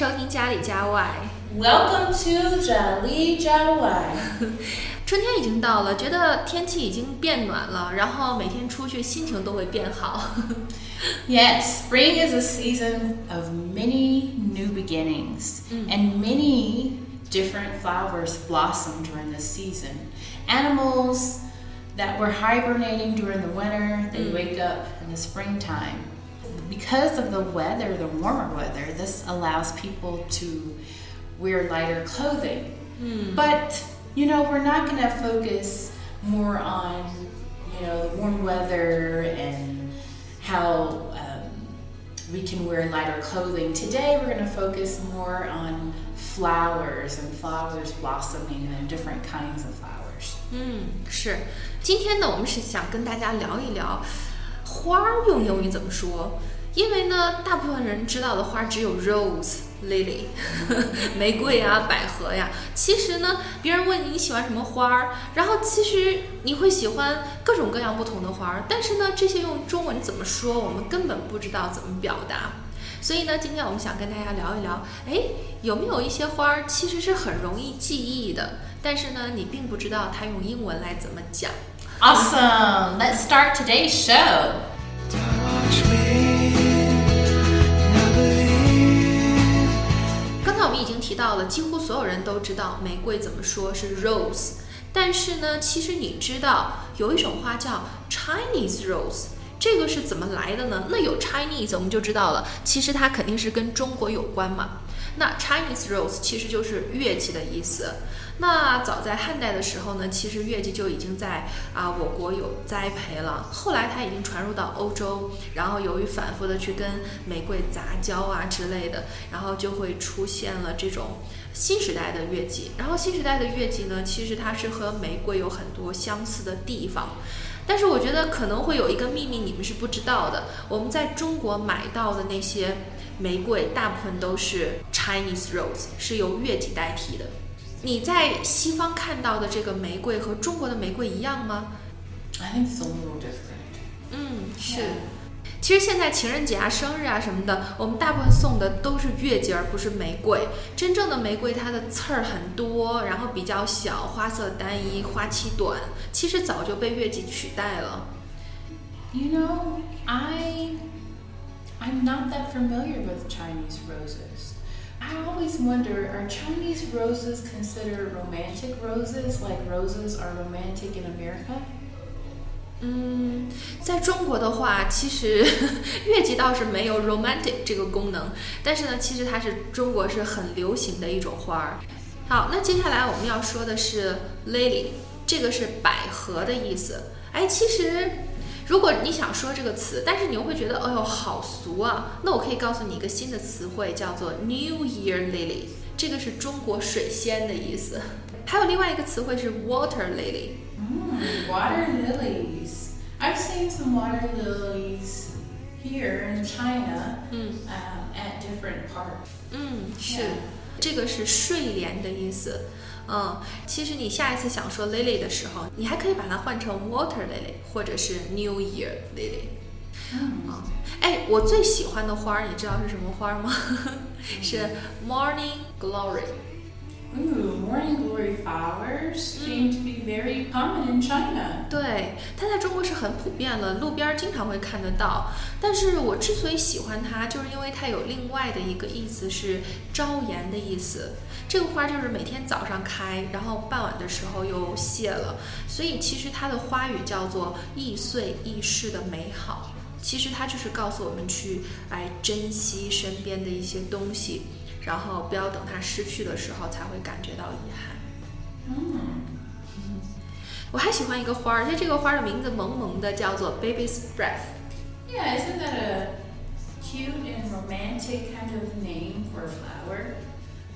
收听家里家外。 Welcome to Jali Jawai. 春天已经到了，觉得天气已经变暖了，然后每天出去心情都会变好。 Yes, spring is a season of many new beginnings, and many different flowers blossom during this season. Animals that were hibernating during the winter, they wake up in the springtime. Because of the weather, the warmer weather, this allows people to wear lighter clothing. But you know, we're not going to focus more on you know the warm weather and how um, we can wear lighter clothing. Today, we're going to focus more on flowers and flowers blossoming and different kinds of flowers. 嗯，是。今天呢，我们是想跟大家聊一聊 花儿用英语怎么说。因为呢，大部分人知道的花只有 rose、lily、玫瑰啊、百合呀。其实呢，别人问你你喜欢什么花儿，然后其实你会喜欢各种各样不同的花儿，但是呢，这些用中文怎么说，我们根本不知道怎么表达。所以呢，今天我们想跟大家聊一聊，哎，有没有一些花儿其实是很容易记忆的，但是呢，你并不知道它用英文来怎么讲。Awesome! Let's start today's show. Watch me now believe 刚才我们已经提到了，几乎所有人都知道玫瑰怎么说是 rose，但是呢，其实你知道有一种花叫 Chinese rose，这个是怎么来的呢？那有 Chinese 我们就知道了，其实它肯定是跟中国有关嘛。那 Chinese rose 其实就是月季的意思。 那早在汉代的时候呢，其实月季就已经在啊我国有栽培了。后来它已经传入到欧洲，然后由于反复的去跟玫瑰杂交啊之类的，然后就会出现了这种新时代的月季。然后新时代的月季呢，其实它是和玫瑰有很多相似的地方。但是我觉得可能会有一个秘密你们是不知道的，我们在中国买到的那些玫瑰，大部分都是 Chinese rose，是由月季代替的。你在西方看到的这个玫瑰和中国的玫瑰一样吗？I think it's a little different. 嗯，是。其实现在情人节啊、生日啊什么的，我们大部分送的都是月季，而不是玫瑰。真正的玫瑰，它的刺儿很多，然后比较小，花色单一，花期短，其实早就被月季取代了。You know, I I'm not that familiar with Chinese roses. I always wonder, are Chinese roses considered romantic roses like roses are romantic in America? 嗯，在中国的话，其实月季倒是没有 romantic 这个功能，但是呢，其实它是中国是很流行的一种花儿。好，那接下来我们要说的是 lily，这个是百合的意思。哎，其实如果你想说这个词，但是你又会觉得，哎呦，好俗啊，那我可以告诉你一个新的词汇，叫做 New Year Lily，这个是中国水仙的意思。还有另外一个词汇是 water lily。Mm, water lilies. I've seen some water lilies here in China Mm. um, at different parks. 嗯，是.这个是睡莲的意思。嗯，其实你下一次想说 lily 的时候，你还可以把它换成 water lily，或者是 New Year lily。啊，哎，我最喜欢的花儿，你知道是什么花儿吗？是 Morning Glory。Morning glory flowers seem to be very common in China. 对，它在中国是很普遍了，路边经常会看得到。但是我之所以喜欢它，就是因为它有另外的一个意思是朝颜的意思。这个花就是每天早上开，然后傍晚的时候又谢了，所以其实它的花语叫做易碎易逝的美好。其实它就是告诉我们去来珍惜身边的一些东西，然后不要等它失去的时候才会感觉到遗憾。 Mm. 我还喜欢一个花儿，而且这个花儿的名字萌萌的，叫做 Baby's Breath。 Yeah, isn't that a cute and romantic kind of name for a flower?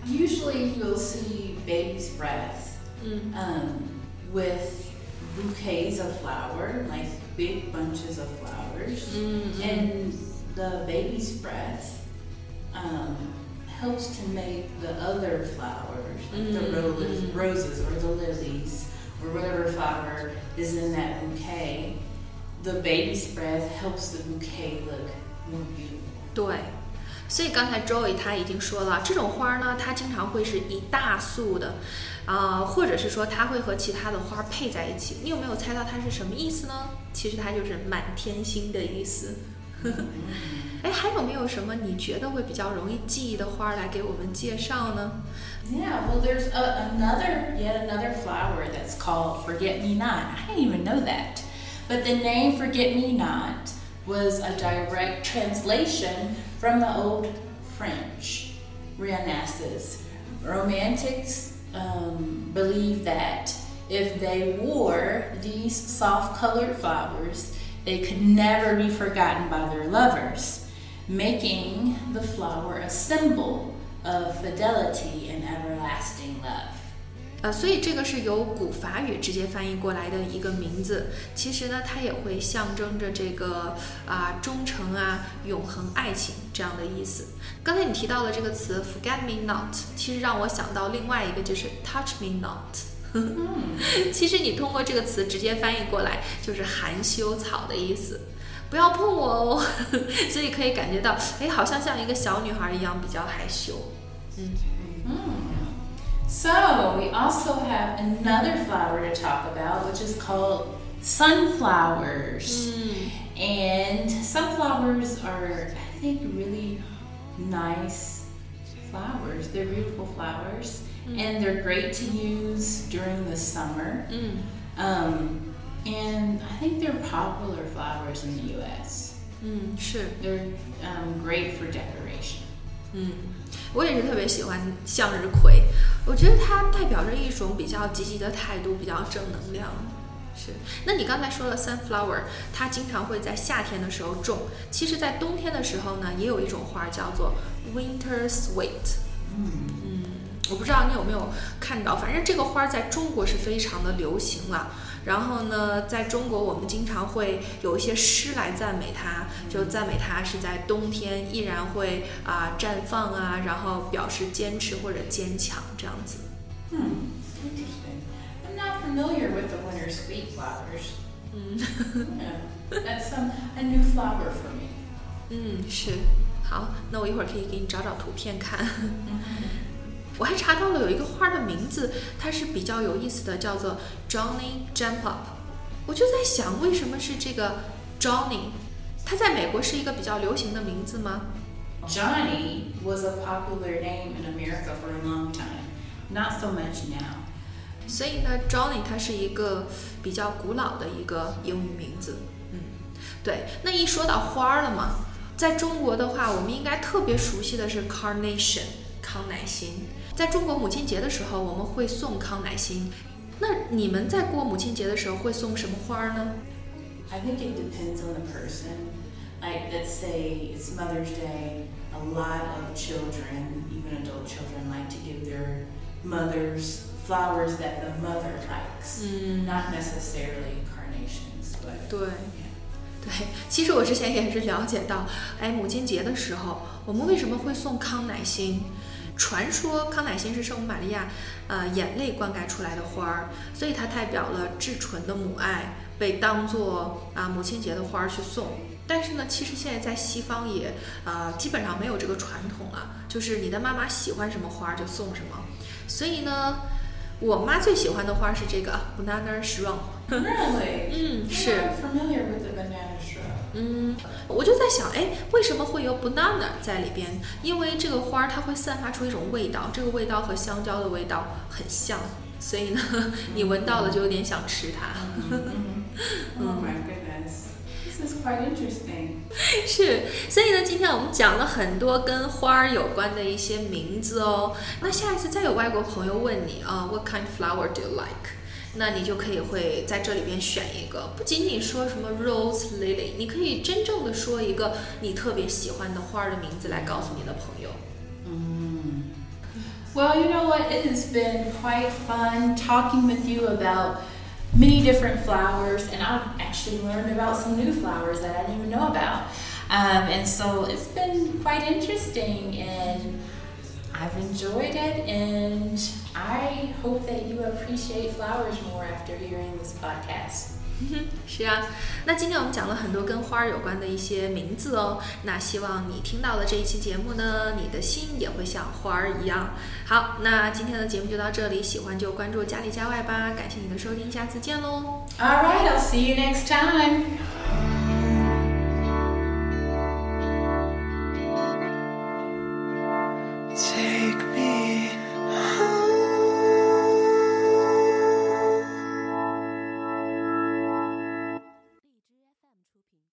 Usually you'll see baby's breath 嗯 um, with bouquets of flower, like big bunches of flowers. 嗯 And the baby's breath um, helps to make the other flowers, like the Mm, roses, mm. roses or the lilies or whatever flower is in that bouquet, the baby's breath helps the bouquet look more beautiful. 对，所以刚才 Joey 他已经说了，这种花呢，它经常会是一大束的，啊、或者是说它会和其他的花配在一起。你有没有猜到它是什么意思呢？其实它就是满天星的意思。 哎，还有没有什么你觉得会比较容易记忆的花来给我们介绍呢？ Yeah, well, there's a, another, yet another flower that's called Forget Me Not. I didn't even know that. But the name Forget Me Not was a direct translation from the old French Renaissance. Romantics um, believed that if they wore these soft colored flowers, they could never be forgotten by their lovers, making the flower a symbol of fidelity and everlasting love. 呃，所以这个是由古法语直接翻译过来的一个名字。其实呢，它也会象征着这个啊、忠诚啊、永恒爱情这样的意思。刚才你提到了这个词 “forget me not”，其实让我想到另外一个就是 “touch me not”。 其实你通过这个词直接翻译过来就是含羞草的意思，不要碰我哦。所以可以感觉到，哎，好像像一个小女孩一样比较害羞。 So, we also have another flower to talk about, which is called sunflowers. And sunflowers are, I think, really nice flowers. They're beautiful flowers, and they're great to use during the summer. 嗯 Um, and I think they're popular flowers in the U.S. 嗯，是。 They're um, great for decoration. 嗯，我也是特别喜欢向日葵，我觉得它代表着一种比较积极的态度，比较正能量。是，那你刚才说了 sunflower，它经常会在夏天的时候种，其实，在冬天的时候呢，也有一种花叫做 winter sweet。嗯， 我不知道你有没有看到，反正这个花在中国是非常的流行了。然后呢，在中国我们经常会有一些诗来赞美它，就赞美它是在冬天依然会啊、绽放啊，然后表示坚持或者坚强这样子。Hmm, interesting. I'm not familiar with the winter sweet flowers. yeah, that's some a new flower for me. 嗯，是。好，那我一会儿可以给你找找图片看。我还查到了有一个花的名字，它是比较有意思的，叫做 Johnny Jump Up。我就在想，为什么是这个 Johnny？它在美国是一个比较流行的名字吗？Johnny was a popular name in America for a long time. Not so much now. 所以呢，Johnny 它是一个比较古老的一个英语名字。嗯，对。那一说到花儿了嘛，在中国的话，我们应该特别熟悉的是 carnation 康乃馨。在中国母亲节的时候，我们会送康乃馨。那你们在过母亲节的时候会送什么花儿呢？I think it depends on the person. Like, let's say it's Mother's Day. A lot of children, even adult children, like to give their mothers flowers that the mother likes. Not necessarily carnations, but 对。对，其实我之前也是了解到，哎，母亲节的时候，我们为什么会送康乃馨？传说康乃馨是圣母玛利亚，呃，眼泪灌溉出来的花儿，所以它代表了至纯的母爱，被当做啊母亲节的花儿去送。但是呢，其实现在在西方也啊、基本上没有这个传统了，就是你的妈妈喜欢什么花儿就送什么。所以呢，我妈最喜欢的花是这个 banana shrub。really, 嗯，是。familiar with the banana shrub. 嗯，我就在想，哎，为什么会有 banana 在里边？因为这个花儿它会散发出一种味道，这个味道和香蕉的味道很像，所以呢，你闻到了就有点想吃它。Oh my goodness. This is quite interesting. 是，所以呢，今天我们讲了很多跟花儿有关的一些名字哦。那下一次再有外国朋友问你啊，What kind of flower do you like？那你就可以会在这里边选一个，不仅仅说什么 rose lily，你可以真正的说一个你特别喜欢的花儿的名字来告诉你的朋友。 Well, you know what? It has been quite fun talking with you about many different flowers, and I've actually learned about some new flowers that I didn't even know about. Um, and so it's been quite interesting, and I've enjoyed it. And I hope that you appreciate flowers more after hearing this podcast. 是啊，那今天我们讲了很多跟花儿有关的一些名字哦。那希望你听到了这一期节目呢，你的心也会像花儿一样。好，那今天的节目就到这里，喜欢就关注家里家外吧。感谢你的收听，下次见喽。 All right, I'll see you next time.